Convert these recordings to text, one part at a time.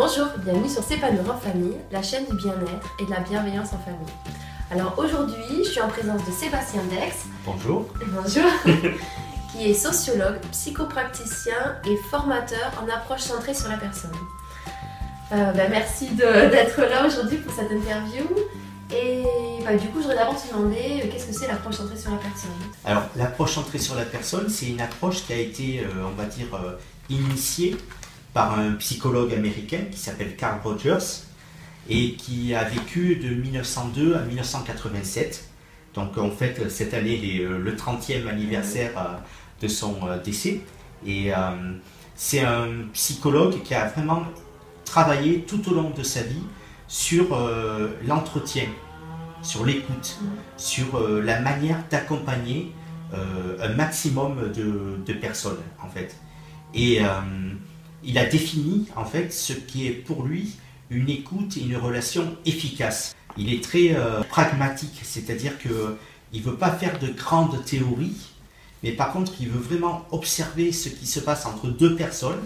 Bonjour, bienvenue sur S'épanouir en famille, la chaîne du bien-être et de la bienveillance en famille. Alors aujourd'hui, je suis en présence de Sébastien Dex. Bonjour. Bonjour. qui est sociologue, psychopraticien et formateur en approche centrée sur la personne. Euh, bah, merci d'être là aujourd'hui pour cette interview. Et bah, du coup, je voudrais d'abord te demander euh, qu'est-ce que c'est l'approche centrée sur la personne? Alors, l'approche centrée sur la personne, c'est une approche qui a été, euh, on va dire, initiée par un psychologue américain qui s'appelle Carl Rogers et qui a vécu de 1902 à 1987. Donc en fait, cette année, euh, le 30e anniversaire euh, de son euh, décès. Et c'est un psychologue qui a vraiment travaillé tout au long de sa vie sur l'entretien, sur l'écoute, sur la manière d'accompagner un maximum de, personnes en fait. Il a défini en fait ce qui est pour lui une écoute et une relation efficace. Il est très euh, pragmatique, c'est-à-dire que il veut pas faire de grandes théories, mais par contre il veut vraiment observer ce qui se passe entre deux personnes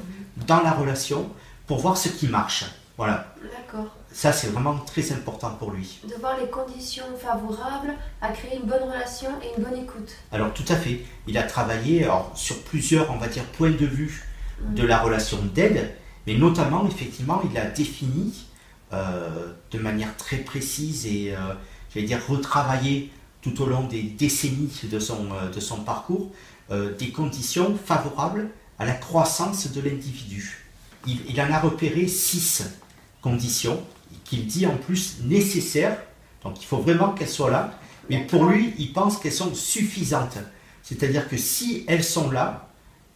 dans la relation pour voir ce qui marche. Voilà. D'accord. Ça, c'est vraiment très important pour lui. De voir les conditions favorables à créer une bonne relation et une bonne écoute. Alors, tout à fait. Il a travaillé sur plusieurs, on va dire, points de vue de la relation d'aide, mais notamment, effectivement, il a défini euh, de manière très précise et, euh, j'allais dire, retravaillé tout au long des décennies de son, euh, de son parcours, des conditions favorables à la croissance de l'individu. Il, il, en a repéré six conditions qu'il dit en plus nécessaires, donc il faut vraiment qu'elles soient là, mais pour lui, il pense qu'elles sont suffisantes. C'est-à-dire que si elles sont là,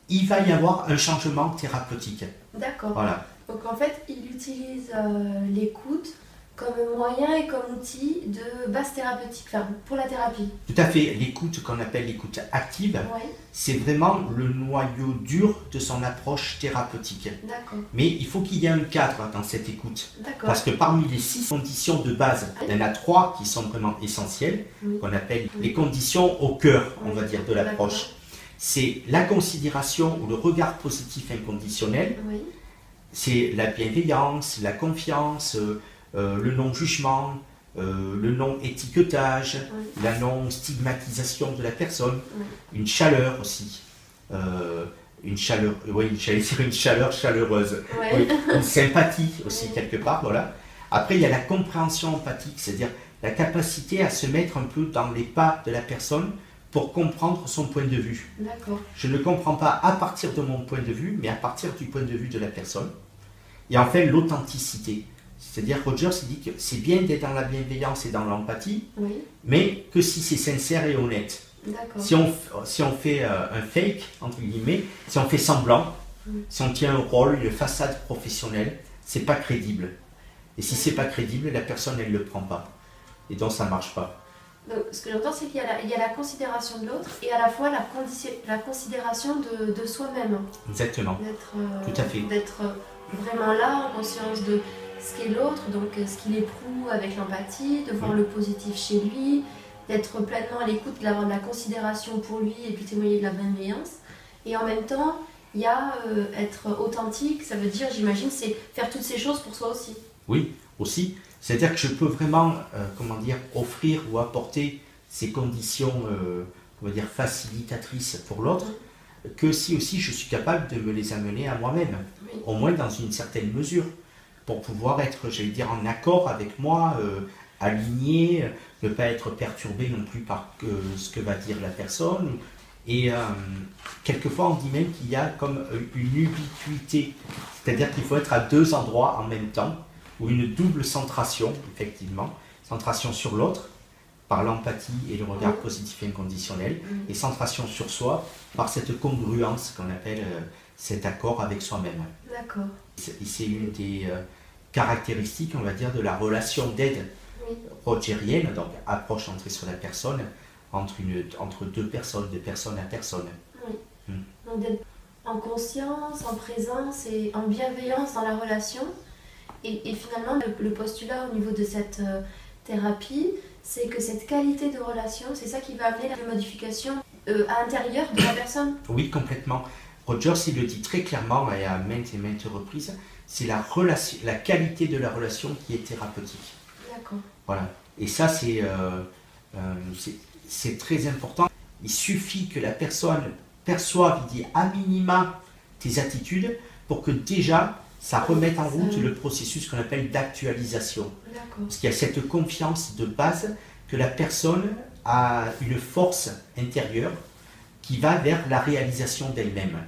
il va y avoir un changement thérapeutique. D'accord. Voilà. Donc en fait, il utilise euh, l'écoute comme moyen et comme outil de base thérapeutique, enfin, pour la thérapie. Tout à fait. L'écoute qu'on appelle l'écoute active, c'est vraiment le noyau dur de son approche thérapeutique. D'accord. Mais il faut qu'il y ait un cadre dans cette écoute. D'accord. Parce que parmi les six conditions de base, il y en a trois qui sont vraiment essentielles, qu'on appelle les conditions au cœur, on va dire, de l'approche c'est la considération ou le regard positif inconditionnel, c'est la bienveillance, la confiance, euh, euh, le non-jugement, euh, le non-étiquetage, la non-stigmatisation de la personne, une chaleur aussi. une chaleur, oui, j'allais dire une chaleur chaleureuse, une sympathie aussi quelque part, voilà. Après, il y a la compréhension empathique, c'est-à-dire la capacité à se mettre un peu dans les pas de la personne pour comprendre son point de vue. Je ne comprends pas à partir de mon point de vue, mais à partir du point de vue de la personne. Et enfin, l'authenticité. C'est-à-dire, Rogers dit que c'est bien d'être dans la bienveillance et dans l'empathie, mais que si c'est sincère et honnête. Si on, si on fait euh, un fake, entre guillemets, si on fait semblant, si on tient un rôle, une façade professionnelle, c'est pas crédible. Et si c'est pas crédible, la personne, elle ne le prend pas. Et donc, ça marche pas. Donc, ce que j'entends, c'est qu'il y, y, a la considération de l'autre et à la fois la, la considération de, de soi-même. Exactement. Euh, Tout à fait. D'être euh, vraiment là, en conscience de ce qu'est l'autre, donc euh, ce qu'il éprouve avec l'empathie, de voir le positif chez lui, d'être pleinement à l'écoute, d'avoir de la considération pour lui et puis témoigner de la bienveillance. Et en même temps, il y a être authentique, ça veut dire, j'imagine, c'est faire toutes ces choses pour soi aussi. Oui, aussi. C'est-à-dire que je peux vraiment, euh, comment dire, offrir ou apporter ces conditions, euh, on va dire, facilitatrices pour l'autre, que si aussi je suis capable de me les amener à moi-même, au moins dans une certaine mesure, pour pouvoir être, j'allais dire, en accord avec moi, euh, aligné, ne pas être perturbé non plus par ce que va dire la personne. Et quelquefois, on dit même qu'il y a comme une ubiquité, c'est-à-dire qu'il faut être à deux endroits en même temps ou une double centration, effectivement, centration sur l'autre par l'empathie et le regard positif et inconditionnel, et centration sur soi par cette congruence qu'on appelle euh, cet accord avec soi-même. D'accord. C'est une des euh, caractéristiques, on va dire, de la relation d'aide rogérienne, donc approche centrée sur la personne, entre, une, entre deux personnes, de personne à personne. Oui. Hmm. Donc en conscience, en présence et en bienveillance dans la relation, et, finalement, le, postulat au niveau de cette euh, thérapie, c'est que cette qualité de relation, c'est ça qui va amener la modification euh, à l'intérieur de la personne. Oui, complètement. Rogers, il le dit très clairement et à maintes et maintes reprises, c'est la, relation, la qualité de la relation qui est thérapeutique. D'accord. Voilà. Et ça, c'est euh, euh, très important. Il suffit que la personne perçoive, il dit à minima tes attitudes pour que déjà ça remette en route le processus qu'on appelle d'actualisation. Parce qu'il y a cette confiance de base que la personne a une force intérieure qui va vers la réalisation d'elle-même.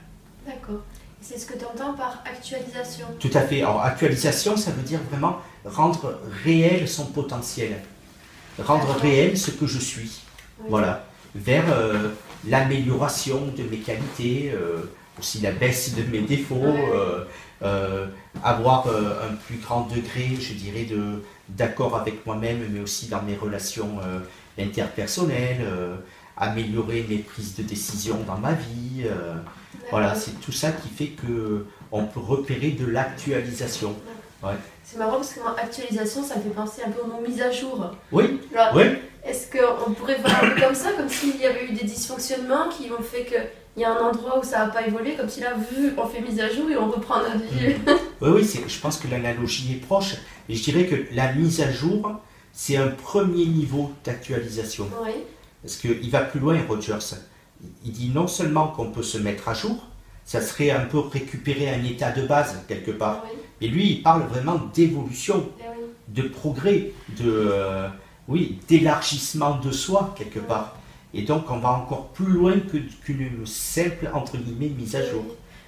D'accord. C'est ce que tu entends par actualisation Tout à fait. Alors, actualisation, ça veut dire vraiment rendre réel son potentiel. Rendre réel ce que je suis. Voilà. Vers euh, l'amélioration de mes qualités, euh, aussi la baisse de mes défauts, euh, avoir un plus grand degré, je dirais, de, d'accord avec moi-même, mais aussi dans mes relations interpersonnelles, améliorer mes prises de décision dans ma vie. Voilà, c'est tout ça qui fait que on peut repérer de l'actualisation. C'est marrant parce que moi, actualisation, ça me fait penser un peu au mot mise à jour. Oui. oui. Est-ce qu'on pourrait voir un peu comme ça, comme s'il y avait eu des dysfonctionnements qui ont fait qu'il y a un endroit où ça n'a pas évolué, comme si là, vu, on fait mise à jour et on reprend notre vie. Mm. oui, oui, je pense que l'analogie est proche. Et je dirais que la mise à jour, c'est un premier niveau d'actualisation. Oui. Parce qu'il va plus loin, Rogers il dit non seulement qu'on peut se mettre à jour, ça serait un peu récupérer un état de base quelque part. Mais lui, il parle vraiment d'évolution, eh de progrès, de euh, oui, d'élargissement de soi quelque part. Et donc, on va encore plus loin qu'une simple entre guillemets mise à jour.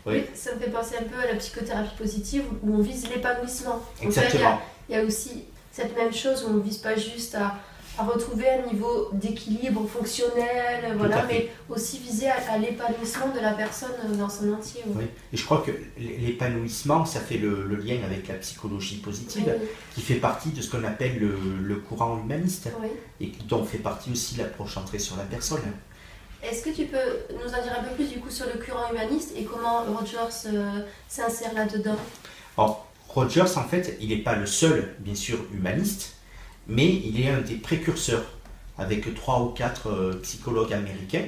Oui. ça me fait penser un peu à la psychothérapie positive où on vise l'épanouissement. Exactement. il y, a aussi cette même chose où on ne vise pas juste à à retrouver un niveau d'équilibre fonctionnel, voilà, mais aussi viser à, l'épanouissement de la personne dans son entier. Oui. Et je crois que l'épanouissement, ça fait le, lien avec la psychologie positive, qui fait partie de ce qu'on appelle le, courant humaniste, et dont fait partie aussi l'approche centrée sur la personne. Est-ce que tu peux nous en dire un peu plus du coup sur le courant humaniste et comment Rogers euh, s'insère là-dedans? Rogers, en fait, il n'est pas le seul, bien sûr, humaniste mais il est un des précurseurs avec trois ou quatre euh, psychologues américains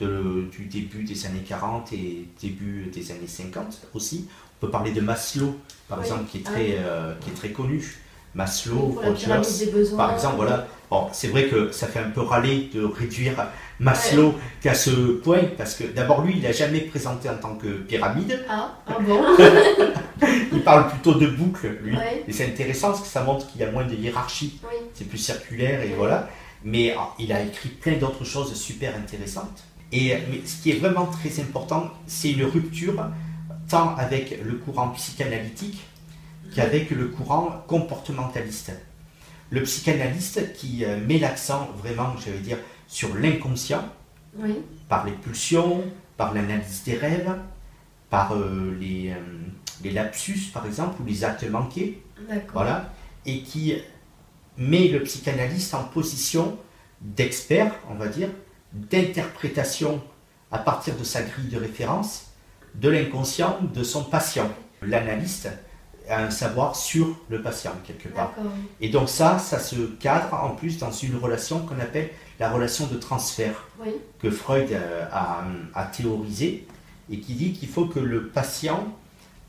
du début des années 40 et début des années 50 aussi. On peut parler de Maslow, par exemple, qui est, très, ah euh, qui est très connu. Maslow, Rogers, par exemple, voilà. Bon, c'est vrai que ça fait un peu râler de réduire Maslow qu'à ce point, parce que d'abord lui, il n'a jamais présenté en tant que pyramide. Ah, ah bon Il parle plutôt de boucle, lui. Et c'est intéressant parce que ça montre qu'il y a moins de hiérarchie. C'est plus circulaire et voilà. Mais ah, il a écrit plein d'autres choses super intéressantes. Et mais ce qui est vraiment très important, c'est une rupture tant avec le courant psychanalytique qu'avec le courant comportementaliste. Le psychanalyste qui euh, met l'accent vraiment, je vais dire, sur l'inconscient, par les pulsions, par l'analyse des rêves, par euh, les, euh, les, lapsus, par exemple, ou les actes manqués. Voilà. Et qui met le psychanalyste en position d'expert, on va dire, d'interprétation à partir de sa grille de référence de l'inconscient de son patient. L'analyste un savoir sur le patient quelque part. Et donc ça, ça se cadre en plus dans une relation qu'on appelle la relation de transfert que Freud euh, a, a, théorisé et qui dit qu'il faut que le patient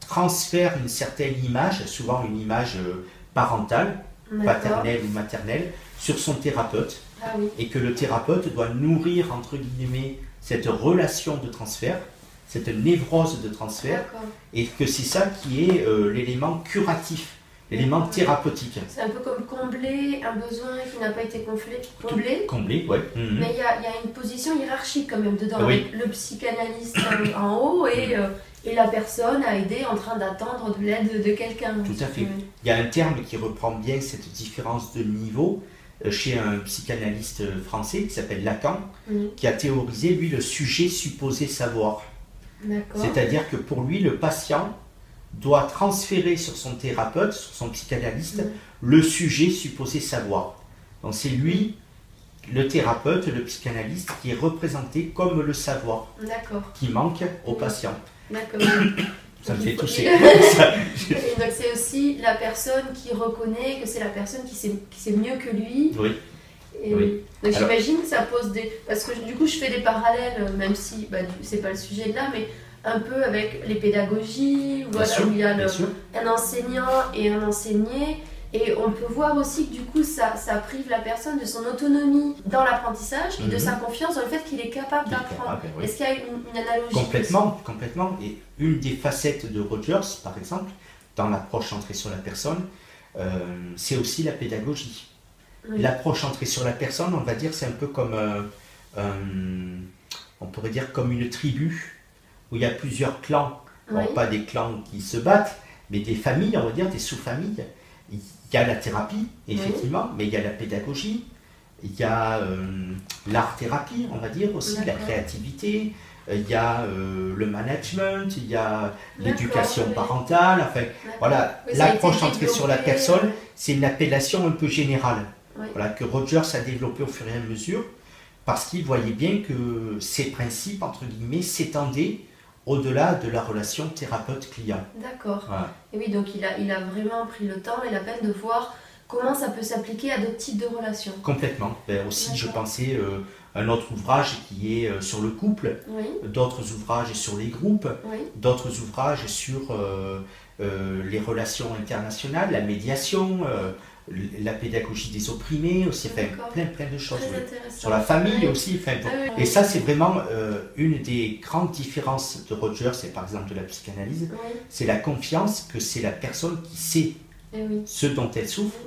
transfère une certaine image, souvent une image euh, parentale, paternelle ou maternelle, sur son thérapeute. Ah et que le thérapeute doit nourrir, entre guillemets, cette relation de transfert, cette névrose de transfert, et que c'est ça qui est euh, l'élément curatif élément thérapeutique. C'est un peu comme combler un besoin qui n'a pas été comblé. Comblé, comblé ouais. Mhm. Mais il y, a, une position hiérarchique quand même dedans, avec le psychanalyste en haut et, euh, et la personne à aider en train d'attendre de l'aide de quelqu'un. Tout à fait. Il y a un terme qui reprend bien cette différence de niveau euh, chez un psychanalyste français qui s'appelle Lacan, mhm. qui a théorisé, lui, le sujet supposé savoir. C'est-à-dire que pour lui, le patient doit transférer sur son thérapeute, sur son psychanalyste, mm. le sujet supposé savoir. Donc c'est lui, le thérapeute, le psychanalyste, qui est représenté comme le savoir qui manque au mm. patient. D'accord. Ça me fait tousser. donc c'est aussi la personne qui reconnaît que c'est la personne qui sait, qui sait mieux que lui. Oui. Oui. Donc j'imagine que ça pose des... Parce que du coup je fais des parallèles, même si bah, c'est pas le sujet de là, mais un peu avec les pédagogies, voilà, où il y a un enseignant et un enseigné. Et on peut voir aussi que du coup, ça, ça prive la personne de son autonomie dans l'apprentissage et de mhm. sa confiance dans le fait qu'il est capable d'apprendre. Est-ce qu'il y a une, analogie Complètement, complètement. Et une des facettes de Rogers, par exemple, dans l'approche centrée sur la personne, euh, c'est aussi la pédagogie. L'approche centrée sur la personne, on va dire, c'est un peu comme, euh, on pourrait dire comme une tribu où il y a plusieurs clans. pas des clans qui se battent, mais des familles, on va dire, des sous-familles. Il y a la thérapie, effectivement, mais il y a la pédagogie, il y a euh, l'art-thérapie, on va dire aussi, la créativité, il y a euh, le management, il y a l'éducation parentale, enfin, voilà, l'approche centrée sur la personne, c'est une appellation un peu générale, voilà, que Rogers a développé au fur et à mesure, parce qu'il voyait bien que ces principes, entre guillemets, s'étendaient au-delà de la relation thérapeute-client. D'accord. Et oui, donc il a, il a vraiment pris le temps et la peine de voir comment ça peut s'appliquer à d'autres types de relations. Complètement. Ben, aussi, je pensais euh, un autre ouvrage qui est euh, sur le couple, d'autres ouvrages sur les groupes, d'autres ouvrages sur euh, les relations internationales, la médiation, la pédagogie des opprimés aussi, enfin, plein, plein de choses. Sur la famille aussi. Enfin, ah et ça, c'est vraiment une des grandes différences de Roger, c'est par exemple de la psychanalyse, c'est la confiance que c'est la personne qui sait eh ce dont elle souffre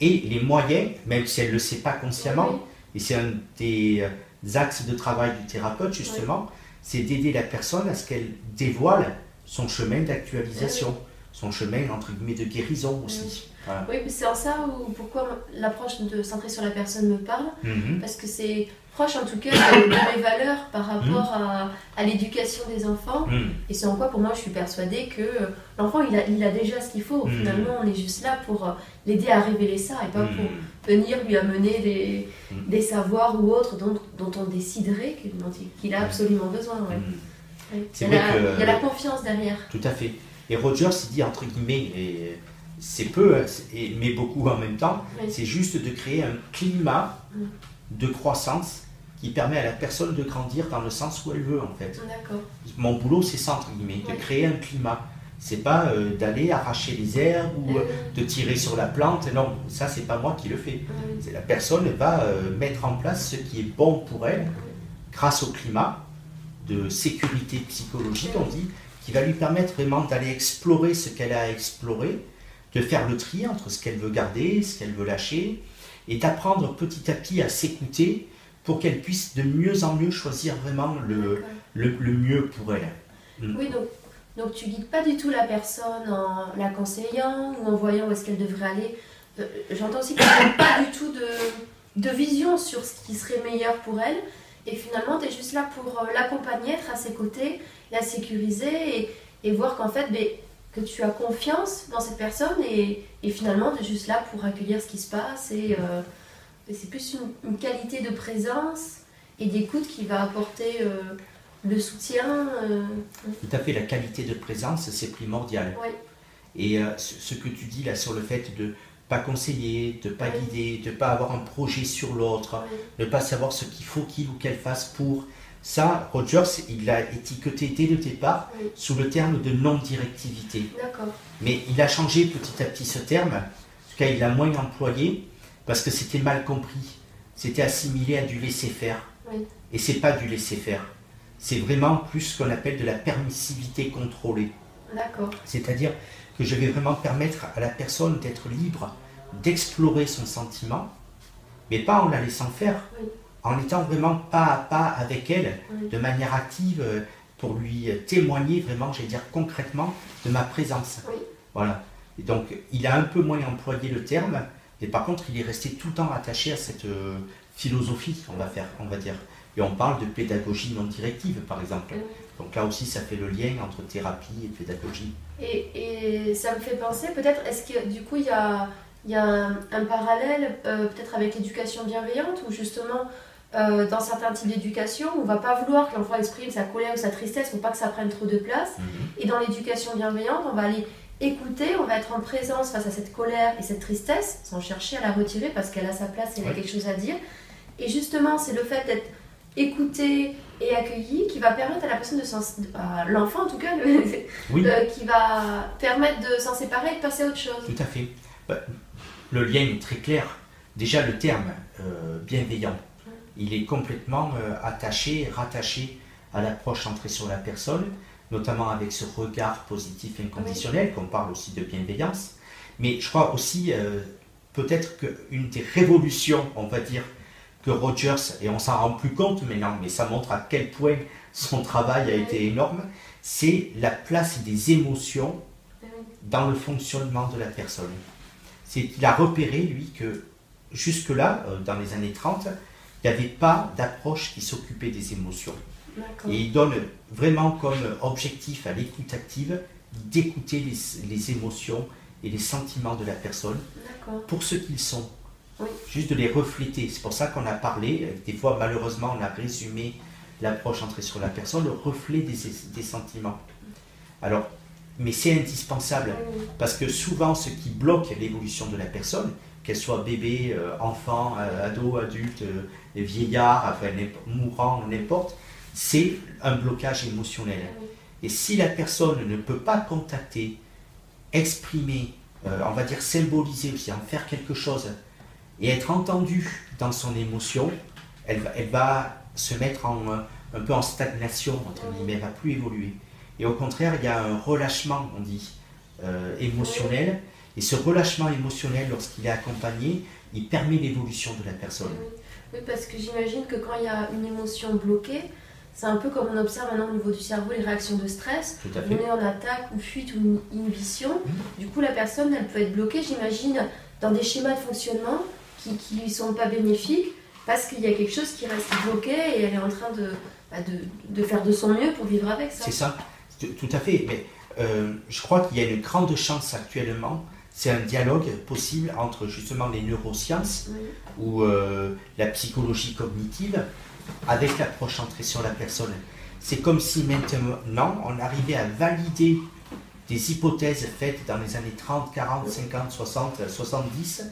et les moyens, même si elle ne le sait pas consciemment, et c'est un des euh, axes de travail du thérapeute justement, c'est d'aider la personne à ce qu'elle dévoile son chemin d'actualisation, son chemin entre guillemets de guérison aussi. Oui, c'est en ça où, pourquoi l'approche de centrer sur la personne me parle, mhm. parce que c'est proche en tout cas de, mes valeurs par rapport mm. à, à l'éducation des enfants. Mm. Et c'est en quoi pour moi je suis persuadée que l'enfant il a, il a déjà ce qu'il faut. Finalement on est juste là pour euh, l'aider à révéler ça et pas pour venir lui amener des, des savoirs ou autres dont, dont on déciderait qu'il a absolument besoin. Il, y a la, confiance derrière. Tout à fait. Et Rogers il dit entre guillemets, et c'est peu, hein, mais beaucoup en même temps, c'est juste de créer un climat de croissance qui permet à la personne de grandir dans le sens où elle veut en fait. Mon boulot c'est ça entre guillemets, de créer un climat. C'est pas euh, d'aller arracher les herbes ou euh, de tirer sur la plante. Non, ça c'est pas moi qui le fais. C'est la personne va euh, mettre en place ce qui est bon pour elle grâce au climat de sécurité psychologique, on dit, qui va lui permettre vraiment d'aller explorer ce qu'elle a à explorer, de faire le tri entre ce qu'elle veut garder, ce qu'elle veut lâcher, et d'apprendre petit à petit à s'écouter pour qu'elle puisse de mieux en mieux choisir vraiment le, le, mieux pour elle. Mm. Oui, donc, donc tu guides pas du tout la personne en la conseillant ou en voyant où est-ce qu'elle devrait aller. Euh, j'entends aussi qu'elle n'a pas du tout de, de, vision sur ce qui serait meilleur pour elle. Et finalement, tu es juste là pour euh, l'accompagner, être à ses côtés, la sécuriser et, et voir qu'en fait, ben, que tu as confiance dans cette personne et, et finalement tu es juste là pour accueillir ce qui se passe et, euh, c'est plus une, qualité de présence et d'écoute qui va apporter euh, le soutien. Euh. Tout à fait, la qualité de présence c'est primordial. Et ce que tu dis là sur le fait de pas conseiller, de pas guider, de pas avoir un projet sur l'autre, de ne pas savoir ce qu'il faut qu'il ou qu'elle fasse pour ça, Rogers, il l'a étiqueté dès le départ sous le terme de non-directivité. Mais il a changé petit à petit ce terme, en tout cas il l'a moins employé, parce que c'était mal compris. C'était assimilé à du laisser-faire. Et c'est pas du laisser-faire. C'est vraiment plus ce qu'on appelle de la permissivité contrôlée. C'est-à-dire que je vais vraiment permettre à la personne d'être libre, d'explorer son sentiment, mais pas en la laissant faire en étant vraiment pas à pas avec elle, de manière active, euh, pour lui témoigner vraiment, j'allais dire concrètement, de ma présence. Voilà. Et donc, il a un peu moins employé le terme, mais par contre, il est resté tout le temps attaché à cette euh, philosophie, on va faire, on va dire. Et on parle de pédagogie non directive, par exemple. Donc là aussi, ça fait le lien entre thérapie et pédagogie. Et, ça me fait penser, peut-être, est-ce que du coup, il y a, y a un, parallèle, euh, peut-être avec l'éducation bienveillante, où justement, euh, dans certains types d'éducation, on va pas vouloir que l'enfant exprime sa colère ou sa tristesse pour pas que ça prenne trop de place. Mhm. Et dans l'éducation bienveillante, on va aller écouter, on va être en présence face à cette colère et cette tristesse, sans chercher à la retirer parce qu'elle a sa place et elle a quelque chose à dire. Et justement, c'est le fait d'être écouté et accueilli, qui va permettre à la personne de s'en... à l'enfant en tout cas, euh, qui va permettre de s'en séparer et de passer à autre chose. Tout à fait. Bah, le lien est très clair. Déjà le terme euh, bienveillant, il est complètement euh, attaché, rattaché à l'approche centrée sur la personne, notamment avec ce regard positif inconditionnel, qu'on parle aussi de bienveillance. Mais je crois aussi, peut-être qu'une des révolutions, on va dire, que Rogers, et on s'en rend plus compte maintenant, mais ça montre à quel point son travail a été énorme, c'est la place des émotions dans le fonctionnement de la personne. C'est qu'il a repéré, lui, que jusque-là, euh, dans les années 30, il n'y avait pas d'approche qui s'occupait des émotions. Et il donne vraiment comme objectif à l'écoute active d'écouter les, les, émotions et les sentiments de la personne pour ce qu'ils sont, Juste de les refléter. C'est pour ça qu'on a parlé, des fois malheureusement on a résumé l'approche entrée sur la personne, le reflet des, sentiments. Alors, mais c'est indispensable parce que souvent ce qui bloque l'évolution de la personne, qu'elle soit bébé, euh, enfant, euh, ado, adulte, euh, vieillard, enfin, mourant, n'importe, c'est un blocage émotionnel. Et si la personne ne peut pas contacter, exprimer, on va dire symboliser aussi, en faire quelque chose, et être entendue dans son émotion, elle va, elle va se mettre en, un peu en stagnation, entre guillemets, elle ne va plus évoluer. Et au contraire, il y a un relâchement, on dit, euh, émotionnel. Et ce relâchement émotionnel, lorsqu'il est accompagné, il permet l'évolution de la personne. Oui, parce que j'imagine que quand il y a une émotion bloquée, c'est un peu comme on observe maintenant au niveau du cerveau les réactions de stress. Tout à fait. On est en attaque ou fuite ou inhibition. Mhm. Du coup, la personne, elle peut être bloquée, j'imagine, dans des schémas de fonctionnement qui ne lui sont pas bénéfiques parce qu'il y a quelque chose qui reste bloqué et elle est en train de, bah, de, de, faire de son mieux pour vivre avec ça. C'est ça, tout à fait. Mais euh, je crois qu'il y a une grande chance actuellement, c'est un dialogue possible entre justement les neurosciences ou euh, la psychologie cognitive avec l'approche centrée sur la personne. C'est comme si maintenant on arrivait à valider des hypothèses faites dans les années 30, 40, 50, 60, 70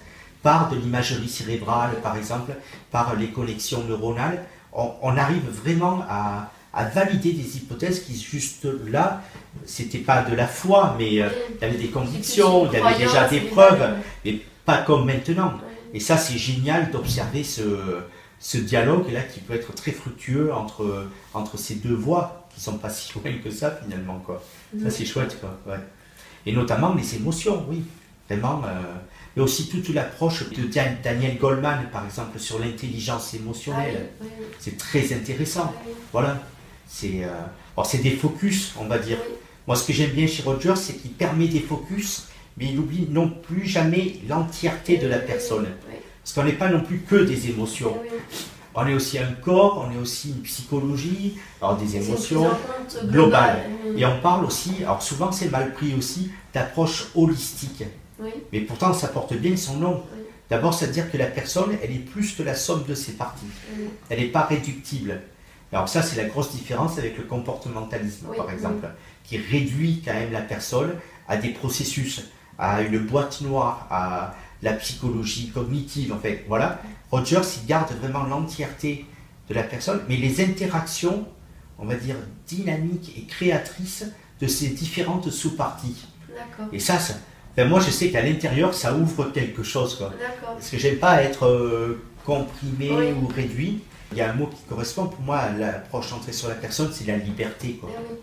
par de l'imagerie cérébrale, par exemple, par les connexions neuronales, on, arrive vraiment à, valider des hypothèses qui, juste là, c'était pas de la foi, mais euh, il y avait des convictions, il y avait déjà des preuves, mais pas comme maintenant. Et ça, c'est génial d'observer ce, dialogue-là qui peut être très fructueux entre, entre ces deux voix qui sont pas si loin que ça, finalement. Quoi. Ça, c'est chouette. Quoi, Et notamment les émotions, oui. Vraiment. Euh, mais aussi toute l'approche de Daniel Goldman, par exemple, sur l'intelligence émotionnelle. Ah c'est très intéressant. Voilà. C'est euh, c'est des focus, on va dire. Moi, ce que j'aime bien chez Roger, c'est qu'il permet des focus, mais il n'oublie non plus jamais l'entièreté de la personne. Parce qu'on n'est pas non plus que des émotions. On est aussi un corps, on est aussi une psychologie, alors des émotions globales. Et on parle aussi, alors souvent c'est mal pris aussi, d'approche holistique. Mais pourtant, ça porte bien son nom. D'abord, c'est à dire que la personne, elle est plus que la somme de ses parties. Elle n'est pas réductible. Alors ça, c'est la grosse différence avec le comportementalisme, par exemple, qui réduit quand même la personne à des processus, à une boîte noire, à la psychologie cognitive, en fait. Voilà. Rogers, il garde vraiment l'entièreté de la personne, mais les interactions, on va dire, dynamiques et créatrices de ces différentes sous-parties. Et ça, ça, ben, moi, je sais qu'à l'intérieur, ça ouvre quelque chose. Quoi. Parce que j'aime pas être euh, comprimé ou réduit. Il y a un mot qui correspond pour moi à l'approche centrée sur la personne, c'est la liberté. Quoi. Eh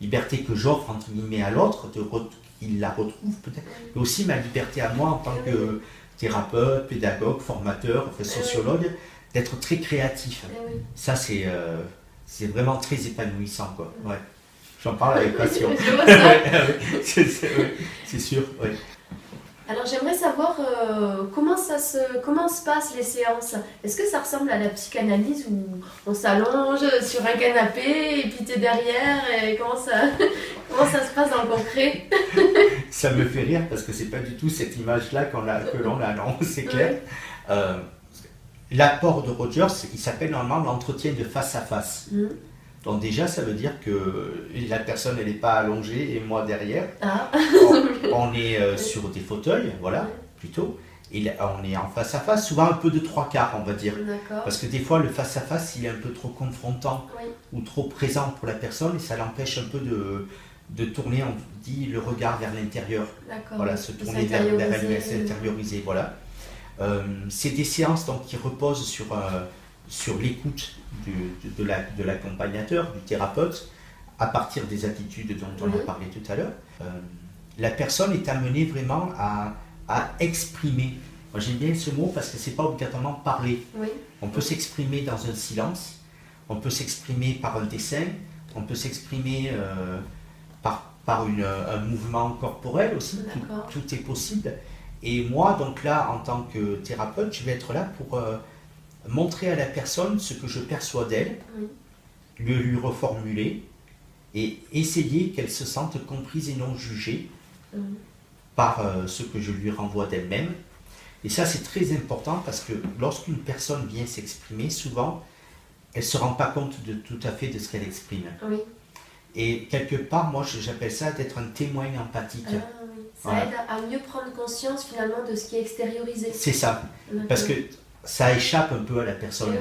liberté que j'offre entre guillemets à l'autre, qu'il la retrouve peut-être, mais aussi ma liberté à moi en tant eh que thérapeute, pédagogue, formateur, sociologue, d'être très créatif. Ça, c'est euh, c'est vraiment très épanouissant. Quoi. Ouais. J'en parle avec passion. c'est sûr. Alors j'aimerais savoir euh, comment, ça se, comment se passent les séances? Est-ce que ça ressemble à la psychanalyse où on s'allonge sur un canapé et puis tu es derrière et comment ça, comment ça se passe dans le concret? Ça me fait rire parce que c'est pas du tout cette image-là qu'on a, que l'on a, non, c'est clair. Euh, l'apport de Rogers, il s'appelle normalement l'entretien de face à face. Mmh. Donc déjà, ça veut dire que la personne, elle n'est pas allongée et moi derrière. Ah. on, est euh, sur des fauteuils, voilà, plutôt. Et on est en face à face, souvent un peu de trois quarts, on va dire. Parce que des fois, le face à face, il est un peu trop confrontant ou trop présent pour la personne et ça l'empêche un peu de, de tourner, on dit, le regard vers l'intérieur. Voilà, se tourner vers, vers elle, s'intérioriser. Voilà. Euh, c'est des séances donc, qui reposent sur, euh, sur l'écoute de, de l'accompagnateur, du thérapeute, à partir des attitudes dont on a parlé tout à l'heure. Euh, la personne est amenée vraiment à, à exprimer. Moi j'aime bien ce mot parce que c'est pas obligatoirement parler. On peut s'exprimer dans un silence, on peut s'exprimer par un dessin, on peut s'exprimer par, par une, un mouvement corporel aussi, tout, tout, est possible. Et moi, donc là, en tant que thérapeute, je vais être là pour euh, montrer à la personne ce que je perçois d'elle, le lui reformuler et essayer qu'elle se sente comprise et non jugée par euh, ce que je lui renvoie d'elle-même. Et ça, c'est très important parce que lorsqu'une personne vient s'exprimer, souvent, elle ne se rend pas compte de tout à fait de ce qu'elle exprime. Et quelque part, moi, j'appelle ça d'être un témoin empathique. Ah, ça aide à mieux prendre conscience finalement de ce qui est extériorisé. C'est ça. Parce que ça échappe un peu à la personne.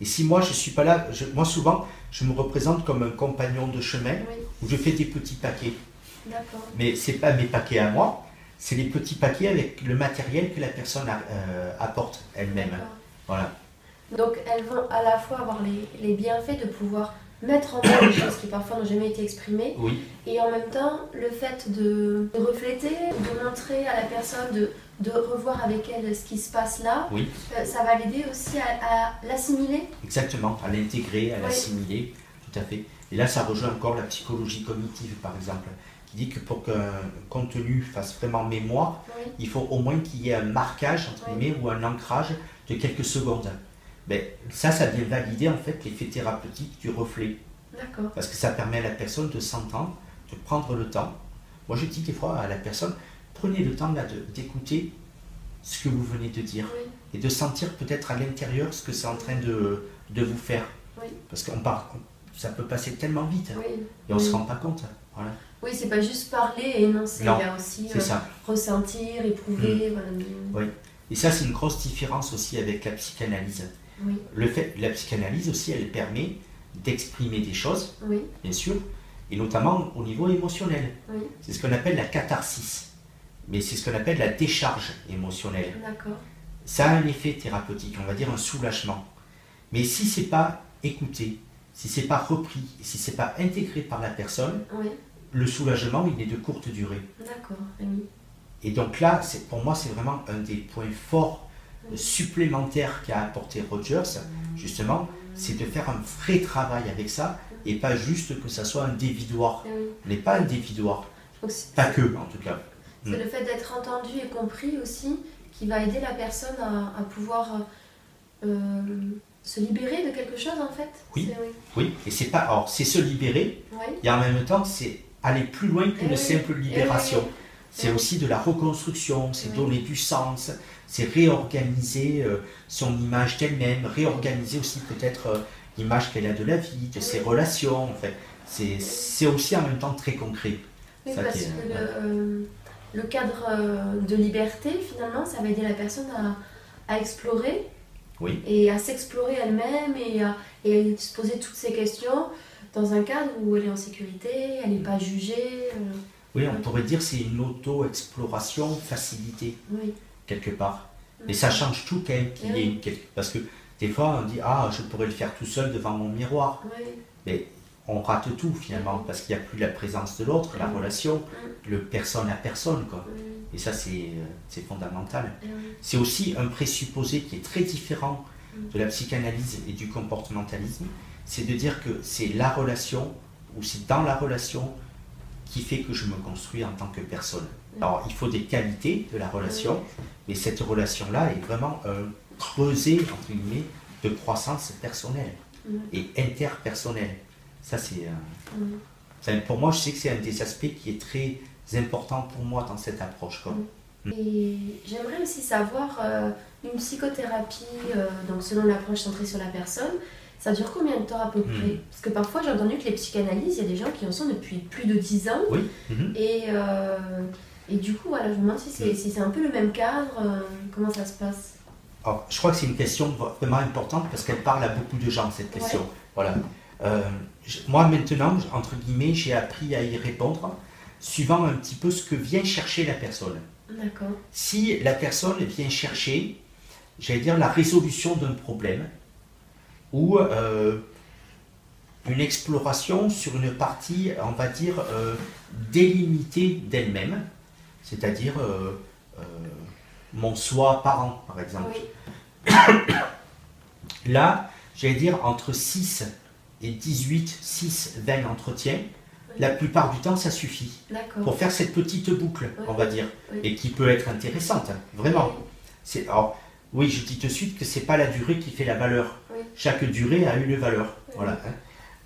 Et si moi je ne suis pas là, moi souvent je me représente comme un compagnon de chemin où je fais des petits paquets. Mais ce n'est pas mes paquets à moi, c'est les petits paquets avec le matériel que la personne euh, apporte elle-même. Voilà. Donc elles vont à la fois avoir les, les bienfaits de pouvoir mettre en œuvre des choses qui parfois n'ont jamais été exprimées. Et en même temps, le fait de, refléter, de montrer à la personne, de, de, revoir avec elle ce qui se passe là, euh, ça va l'aider aussi à, l'assimiler. Exactement, à l'intégrer, à l'assimiler, tout à fait. Et là, ça rejoint encore la psychologie cognitive, par exemple, qui dit que pour qu'un contenu fasse vraiment mémoire, il faut au moins qu'il y ait un marquage, entre guillemets, ou un ancrage de quelques secondes. Ben, ça, ça vient valider en fait l'effet thérapeutique du reflet. D'accord. Parce que ça permet à la personne de s'entendre, de prendre le temps. Moi, je dis des fois à la personne, prenez le temps là d'écouter ce que vous venez de dire et de sentir peut-être à l'intérieur ce que c'est en train de, de vous faire. Oui. Parce qu'on part, ça peut passer tellement vite et on ne se rend pas compte. Voilà. Oui, c'est pas juste parler et énoncer, il y a aussi euh, ressentir, éprouver. Mmh. Oui. Et ça, c'est une grosse différence aussi avec la psychanalyse. Le fait, la psychanalyse aussi, elle permet d'exprimer des choses, bien sûr, et notamment au niveau émotionnel. C'est ce qu'on appelle la catharsis, mais c'est ce qu'on appelle la décharge émotionnelle. Ça a un effet thérapeutique, on va dire un soulagement. Mais si c'est pas écouté, si c'est pas repris, si c'est pas intégré par la personne, le soulagement, il est de courte durée. D'accord. Et donc là, pour moi, c'est vraiment un des points forts supplémentaire qu'a apporté Rogers, justement, c'est de faire un vrai travail avec ça et pas juste que ça soit un dévidoir. Eh n'est pas un dévidoir. Pas que, en tout cas. C'est le fait d'être entendu et compris aussi qui va aider la personne à, pouvoir euh, se libérer de quelque chose en fait. Oui, oui. et c'est pas. Alors, c'est se libérer, et en même temps, c'est aller plus loin qu'une eh simple libération. Eh c'est aussi de la reconstruction, c'est donner du sens, c'est réorganiser euh, son image d'elle-même, réorganiser aussi peut-être euh, l'image qu'elle a de la vie, de ses relations. En fait. C'est aussi en même temps très concret. Oui, parce que euh, le, cadre de liberté, finalement, ça va aider la personne à, explorer oui. et à s'explorer elle-même et à, et se poser toutes ces questions dans un cadre où elle est en sécurité, elle n'est pas jugée. Oui, on pourrait dire c'est une auto-exploration facilitée, quelque part. Mais ça change tout quand même qu'il y ait Parce que des fois, on dit Ah, je pourrais le faire tout seul devant mon miroir. Mais on rate tout finalement, parce qu'il n'y a plus la présence de l'autre, la relation, le personne à personne. Quoi. Et ça, c'est fondamental. C'est aussi un présupposé qui est très différent de la psychanalyse et du comportementalisme. C'est de dire que c'est la relation, ou c'est dans la relation qui fait que je me construis en tant que personne. Alors, il faut des qualités de la relation, mais cette relation-là est vraiment un creuset, entre guillemets, de croissance personnelle et interpersonnelle. Ça, c'est. Euh, pour moi, je sais que c'est un des aspects qui est très important pour moi dans cette approche. Quoi. Et j'aimerais aussi savoir, euh, une psychothérapie, euh, donc selon l'approche centrée sur la personne, ça dure combien de temps à peu près? Parce que parfois j'ai entendu que les psychanalyses, il y a des gens qui en sont depuis plus de 10 ans. Oui. Et euh, Et du coup, voilà, je me demande si c'est si un peu le même cadre, euh, comment ça se passe? Alors, je crois que c'est une question vraiment importante parce qu'elle parle à beaucoup de gens, cette question. Voilà. Euh, moi, maintenant, entre guillemets, j'ai appris à y répondre suivant un petit peu ce que vient chercher la personne. D'accord. Si la personne vient chercher, j'allais dire, la résolution d'un problème ou euh, une exploration sur une partie, on va dire, délimitée d'elle-même, c'est-à-dire euh, euh, mon soi parent, par exemple. Là, j'allais dire entre 6 et 18, 6, 20 entretiens, la plupart du temps, ça suffit pour faire cette petite boucle, on va dire, et qui peut être intéressante, vraiment. C'est, alors, oui, je dis tout de suite que c'est pas la durée qui fait la valeur. Chaque durée a une valeur. Voilà. Hein.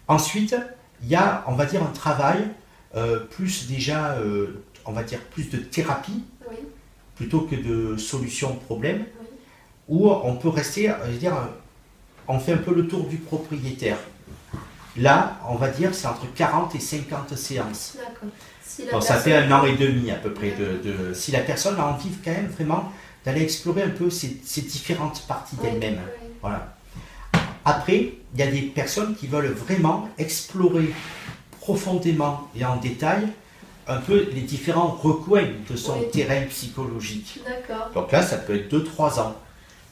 Ensuite, il y a, on va dire, un travail euh, plus déjà on va dire, plus de thérapie plutôt que de solution de problème, où on peut rester, je veux dire, on fait un peu le tour du propriétaire. Là, on va dire, c'est entre 40 et 50 séances. Ça fait un an et demi à peu près. De, si la personne a envie quand même vraiment d'aller explorer un peu ces, différentes parties d'elle-même. Voilà. Après, il y a des personnes qui veulent vraiment explorer profondément et en détail un peu les différents recoins de son terrain psychologique. D'accord. Donc là, ça peut être 2-3 ans.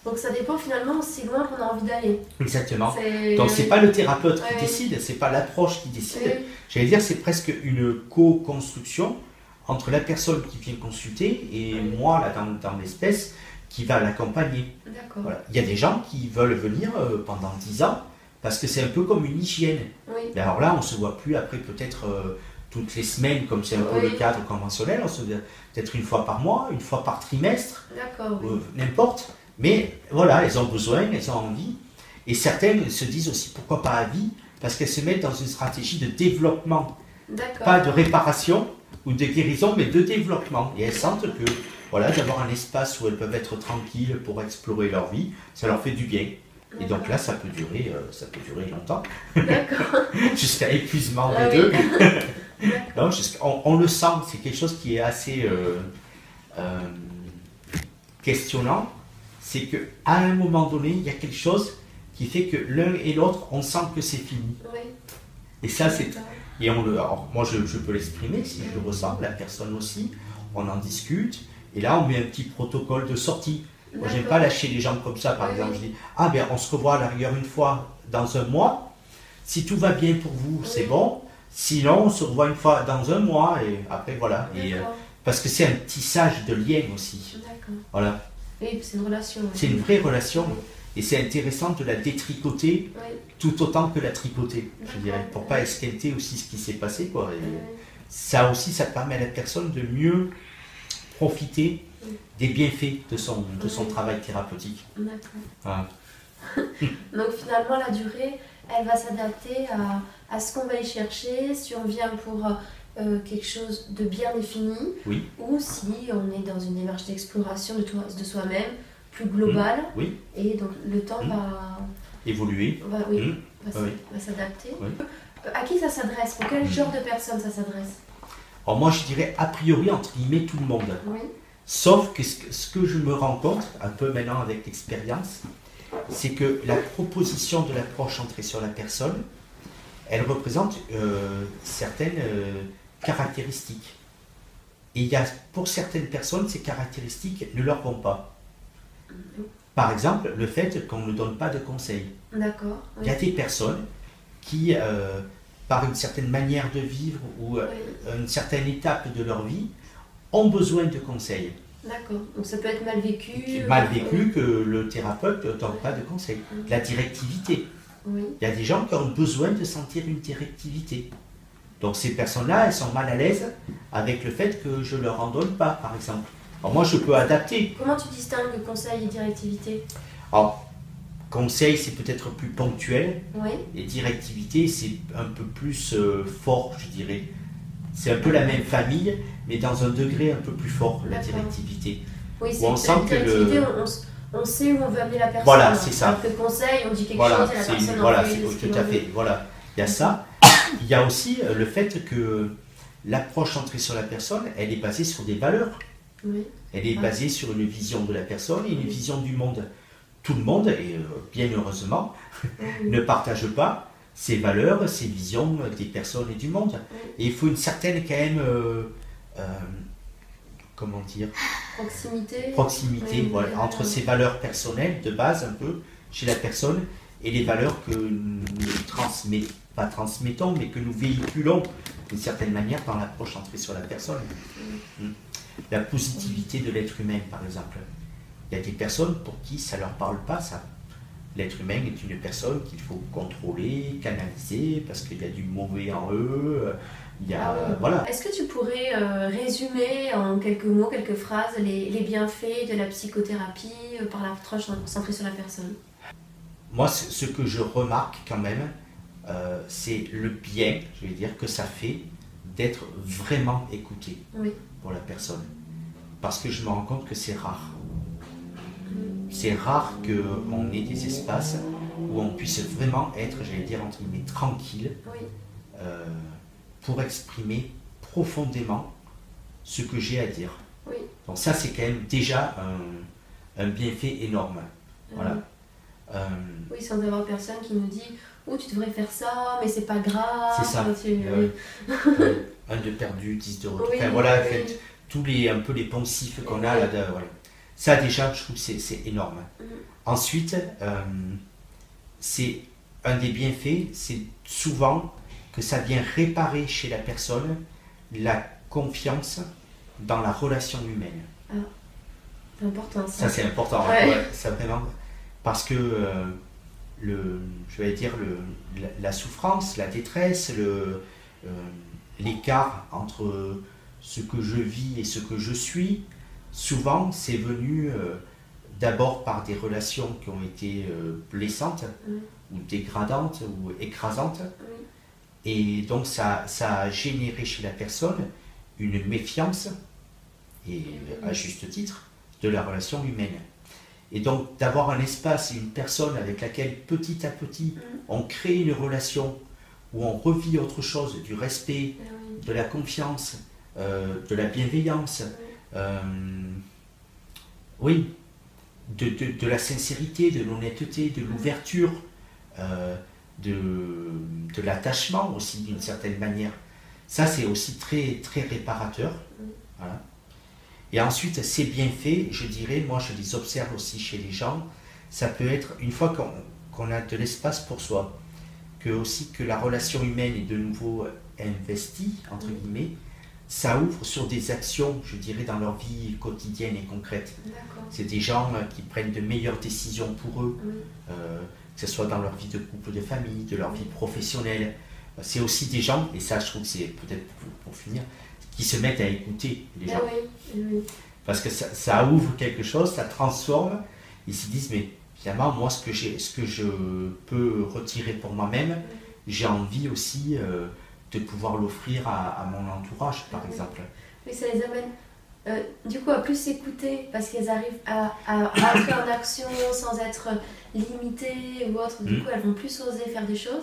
Donc ça dépend finalement aussi loin qu'on a envie d'aller. Exactement. Donc c'est pas le thérapeute qui décide, c'est pas l'approche qui décide. J'allais dire c'est presque une co-construction entre la personne qui vient consulter et moi là dans, dans l'espèce qui va l'accompagner. Voilà. Il y a des gens qui veulent venir euh, pendant 10 ans parce que c'est un peu comme une hygiène. Mais alors là on se voit plus après peut-être euh, toutes les semaines, comme c'est un peu le cadre conventionnel, on se peut-être une fois par mois, une fois par trimestre, euh, n'importe. Mais voilà, elles ont besoin, elles ont envie. Et certaines se disent aussi pourquoi pas à vie, parce qu'elles se mettent dans une stratégie de développement, pas de réparation ou de guérison, mais de développement. Et elles sentent que voilà, d'avoir un espace où elles peuvent être tranquilles pour explorer leur vie, ça leur fait du bien. Et donc là, ça peut durer, euh, ça peut durer longtemps, jusqu'à épuisement des ah deux. non, on, le sent, c'est quelque chose qui est assez euh, euh, questionnant. C'est qu'à un moment donné, il y a quelque chose qui fait que l'un et l'autre, on sent que c'est fini. Et ça, c'est. Et on le, moi, je, peux l'exprimer si je le ressens, la personne aussi. On en discute. Et là, on met un petit protocole de sortie. Moi, j'aime pas lâcher les gens comme ça, par exemple. Je dis, ah ben, on se revoit à la rigueur une fois dans un mois. Si tout va bien pour vous, c'est bon. Sinon, on se revoit une fois dans un mois et après voilà. Et, euh, parce que c'est un tissage de lien aussi. Voilà. Oui, c'est une relation. C'est une vraie relation. Et c'est intéressant de la détricoter tout autant que la tricoter, je dirais, pour pas esquinter aussi ce qui s'est passé. Quoi. ça aussi, ça permet à la personne de mieux profiter des bienfaits de son, de son travail thérapeutique. D'accord. Donc finalement, la durée, elle va s'adapter à, à ce qu'on va y chercher, si on vient pour euh, quelque chose de bien défini, ou si on est dans une démarche d'exploration de, de soi-même plus globale. Mmh. Oui. Et donc le temps mmh. va évoluer, va, oui, mmh. va, s'adapter. Euh, à qui ça s'adresse? Pour quel genre de personne ça s'adresse? Alors moi je dirais a priori entre guillemets tout le monde. Sauf que ce que je me rends compte, un peu maintenant avec l'expérience, c'est que la proposition de l'approche centrée sur la personne, elle représente euh, certaines euh, caractéristiques. Et il y a, pour certaines personnes, ces caractéristiques ne leur vont pas. Par exemple, le fait qu'on ne donne pas de conseils. D'accord. Il y a des personnes qui, euh, par une certaine manière de vivre ou une certaine étape de leur vie, ont besoin de conseils. D'accord. Donc ça peut être mal vécu. Mal vécu que le thérapeute ne donne pas de conseils. La directivité. Il y a des gens qui ont besoin de sentir une directivité. Donc ces personnes-là, elles sont mal à l'aise avec le fait que je ne leur en donne pas, par exemple. Alors moi, je peux adapter. Comment tu distingues conseil et directivité? Alors, conseil, c'est peut-être plus ponctuel. Oui. Et directivité, c'est un peu plus euh, fort, je dirais. C'est un peu la même famille, mais dans un degré un peu plus fort, la directivité. Oui, c'est on sent que le on sait où on veut amener la personne. Voilà, c'est ça. Alors que conseil, on dit quelque chose et la personne Voilà, c'est tout à fait. Voilà, il y a ça. Il y a aussi euh, le fait que l'approche centrée sur la personne, elle est basée sur des valeurs. Elle est basée sur une vision de la personne et une vision du monde. Tout le monde, et euh, bien heureusement, ne partage pas ces valeurs, ces visions des personnes et du monde. Et il faut une certaine quand même, euh, euh, comment dire Proximité. Proximité, voilà, entre ces valeurs personnelles de base un peu chez la personne et les valeurs que nous transmettons, pas transmettons, mais que nous véhiculons d'une certaine manière dans l'approche centrée sur la personne. Mm. La positivité de l'être humain, par exemple. Il y a des personnes pour qui ça ne leur parle pas, ça. L'être humain est une personne qu'il faut contrôler, canaliser, parce qu'il y a du mauvais en eux. Il y a, ah voilà. Est-ce que tu pourrais euh, résumer en quelques mots, quelques phrases, les, les bienfaits de la psychothérapie euh, par l'approche centrée sur la personne? Moi, ce que je remarque quand même, euh, c'est le bien, je vais dire, que ça fait d'être vraiment écouté pour la personne. Parce que je me rends compte que c'est rare. C'est rare qu'on ait des espaces où on puisse vraiment être, j'allais dire, entre guillemets, tranquille euh, pour exprimer profondément ce que j'ai à dire. Donc ça, c'est quand même déjà un, bienfait énorme. Voilà. Euh, oui, sans avoir personne qui nous dit oh tu devrais faire ça, mais c'est pas grave. C'est ça. un de perdu, dix de retour. voilà, tous les, un peu les poncifs qu'on a là. Voilà. Ça déjà, je trouve que c'est énorme. Mm. Ensuite, euh, c'est un des bienfaits, c'est souvent que ça vient réparer chez la personne la confiance dans la relation humaine. Ah, c'est important ça. Ça c'est important, ça vraiment. Parce que euh, le, je vais dire, le, la, souffrance, la détresse, le, euh, l'écart entre ce que je vis et ce que je suis, souvent c'est venu euh, d'abord par des relations qui ont été blessantes ou dégradantes ou écrasantes. Et donc ça, ça a généré chez la personne une méfiance, et à juste titre, de la relation humaine. Et donc d'avoir un espace et une personne avec laquelle petit à petit mm. on crée une relation où on revit autre chose, du respect, ah de la confiance, euh, de la bienveillance, euh, oui, de, de, la sincérité, de l'honnêteté, de l'ouverture, euh, de, de l'attachement aussi d'une certaine manière. Ça c'est aussi très, très réparateur. Voilà. Et ensuite, ces bienfaits, je dirais, moi je les observe aussi chez les gens, ça peut être, une fois qu'on a de l'espace pour soi, que aussi que la relation humaine est de nouveau investie, entre guillemets, ça ouvre sur des actions, je dirais, dans leur vie quotidienne et concrète. C'est des gens euh, qui prennent de meilleures décisions pour eux, euh, que ce soit dans leur vie de couple, de famille, de leur vie professionnelle. C'est aussi des gens, et ça je trouve que c'est peut-être pour finir, qui se mettent à écouter les gens. Ah Parce que ça, ouvre quelque chose, ça transforme. Ils se disent, mais finalement, moi, ce que, ce que je peux retirer pour moi-même, j'ai envie aussi euh, de pouvoir l'offrir à, mon entourage, par exemple. Oui, ça les amène euh, du coup à plus s'écouter parce qu'elles arrivent à, à, entrer en action sans être limitées ou autre. Du mm. coup, elles vont plus oser faire des choses.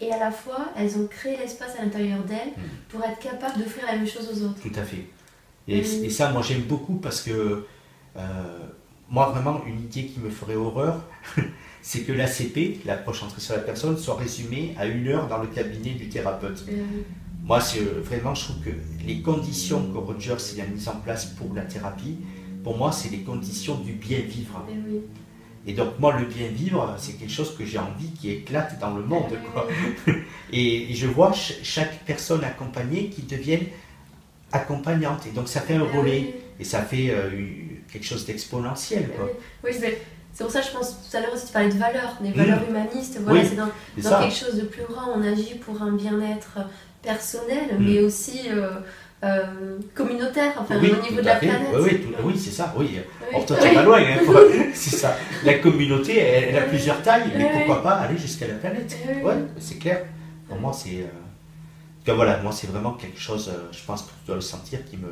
Et à la fois, elles ont créé l'espace à l'intérieur d'elles mm. pour être capables d'offrir la même chose aux autres. Tout à fait. Et, mm. ça, moi, j'aime beaucoup parce que euh, moi, vraiment, une idée qui me ferait horreur, c'est que l'ACP, l'approche entrée sur la personne, soit résumée à une heure dans le cabinet du thérapeute. Moi, euh, vraiment, je trouve que les conditions que Rogers a mises en place pour la thérapie, pour moi, c'est les conditions du bien vivre. Eh Et, donc, moi, le bien vivre, c'est quelque chose que j'ai envie qui éclate dans le monde. Eh et, je vois chaque personne accompagnée qui devienne accompagnante. Et donc, ça fait un eh relais. Et ça fait euh, quelque chose d'exponentiel. Oui, c'est pour ça que je pense tout à l'heure aussi, tu parlais de valeurs, des valeurs mmh. humanistes. Voilà, c'est dans, dans quelque chose de plus grand. On agit pour un bien-être personnel, mm. mais aussi euh, euh, communautaire, enfin au niveau de la planète. Oui, oui, c'est ça, oui. On ne pas loin, hein, c'est ça. La communauté, elle, a plusieurs tailles, mais pourquoi pas aller jusqu'à la planète? Ouais, c'est clair. Pour moi, c'est. Euh... voilà, moi, c'est vraiment quelque chose, euh, je pense que tu dois le sentir, qui me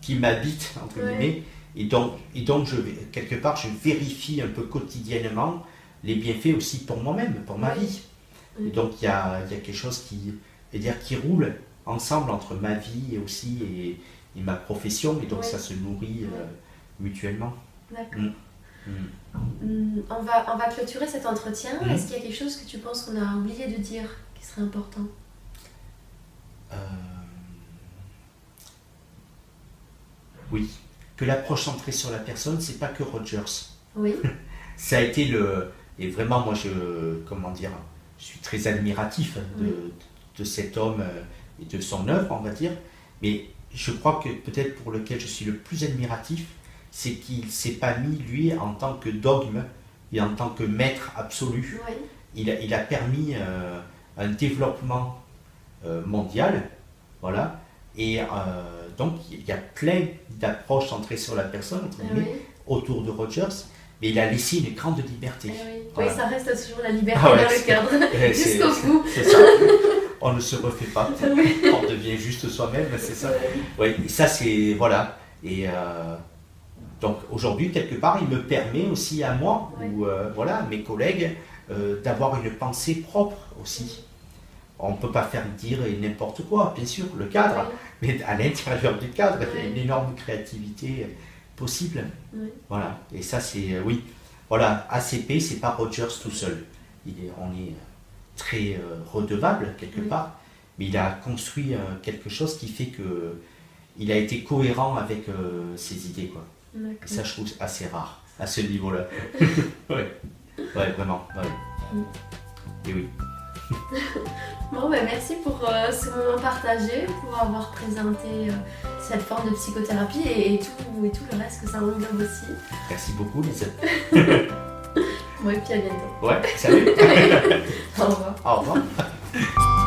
qui m'habite, entre guillemets. Et donc, et donc je, quelque part, je vérifie un peu quotidiennement les bienfaits aussi pour moi-même, pour ma vie. Et donc, il y a, y a quelque chose qui, et dire qui roule ensemble entre ma vie et aussi et, ma profession, et donc ça se nourrit mutuellement. D'accord. Mm. Mm. On, va, on va clôturer cet entretien. Mm. Est-ce qu'il y a quelque chose que tu penses qu'on a oublié de dire qui serait important? Euh, Oui. Que l'approche centrée sur la personne, c'est pas que Rogers. Oui. ça a été le. Et vraiment, moi, je. Comment dire Je suis très admiratif de, de cet homme euh, et de son œuvre, on va dire. Mais je crois que peut-être pour lequel je suis le plus admiratif, c'est qu'il ne s'est pas mis, lui, en tant que dogme et en tant que maître absolu. Il, a, il, a, permis euh, un développement euh, mondial. Voilà. Et euh, donc, il y a plein d'approches centrées sur la personne, ah autour de Rogers, mais il a laissé une grande liberté. Ah oui. ça reste toujours la liberté ah dans le cadre, jusqu'au bout. On ne se refait pas, on devient juste soi-même, c'est ça. Oui, ça c'est, voilà. Et donc aujourd'hui, quelque part, il me permet aussi à moi, ou euh, voilà, à mes collègues, euh, d'avoir une pensée propre aussi. On ne peut pas faire dire n'importe quoi, bien sûr, le cadre, mais à l'intérieur du cadre, il y a une énorme créativité possible. Voilà, et ça c'est, euh, oui, voilà, ACP, c'est pas Rogers tout seul. Il est, on est très redevable quelque part, mais il a construit quelque chose qui fait que il a été cohérent avec ses idées, quoi. Et ça, je trouve assez rare à ce niveau-là. ouais. ouais, vraiment. Mm. Et oui. bon, ben merci pour euh, ce moment partagé, pour avoir présenté euh, cette forme de psychothérapie et, tout, et tout le reste que ça englobe aussi. Merci beaucoup, Lisa. Oui, puis à bientôt. Ouais, salut. Au revoir. Au revoir.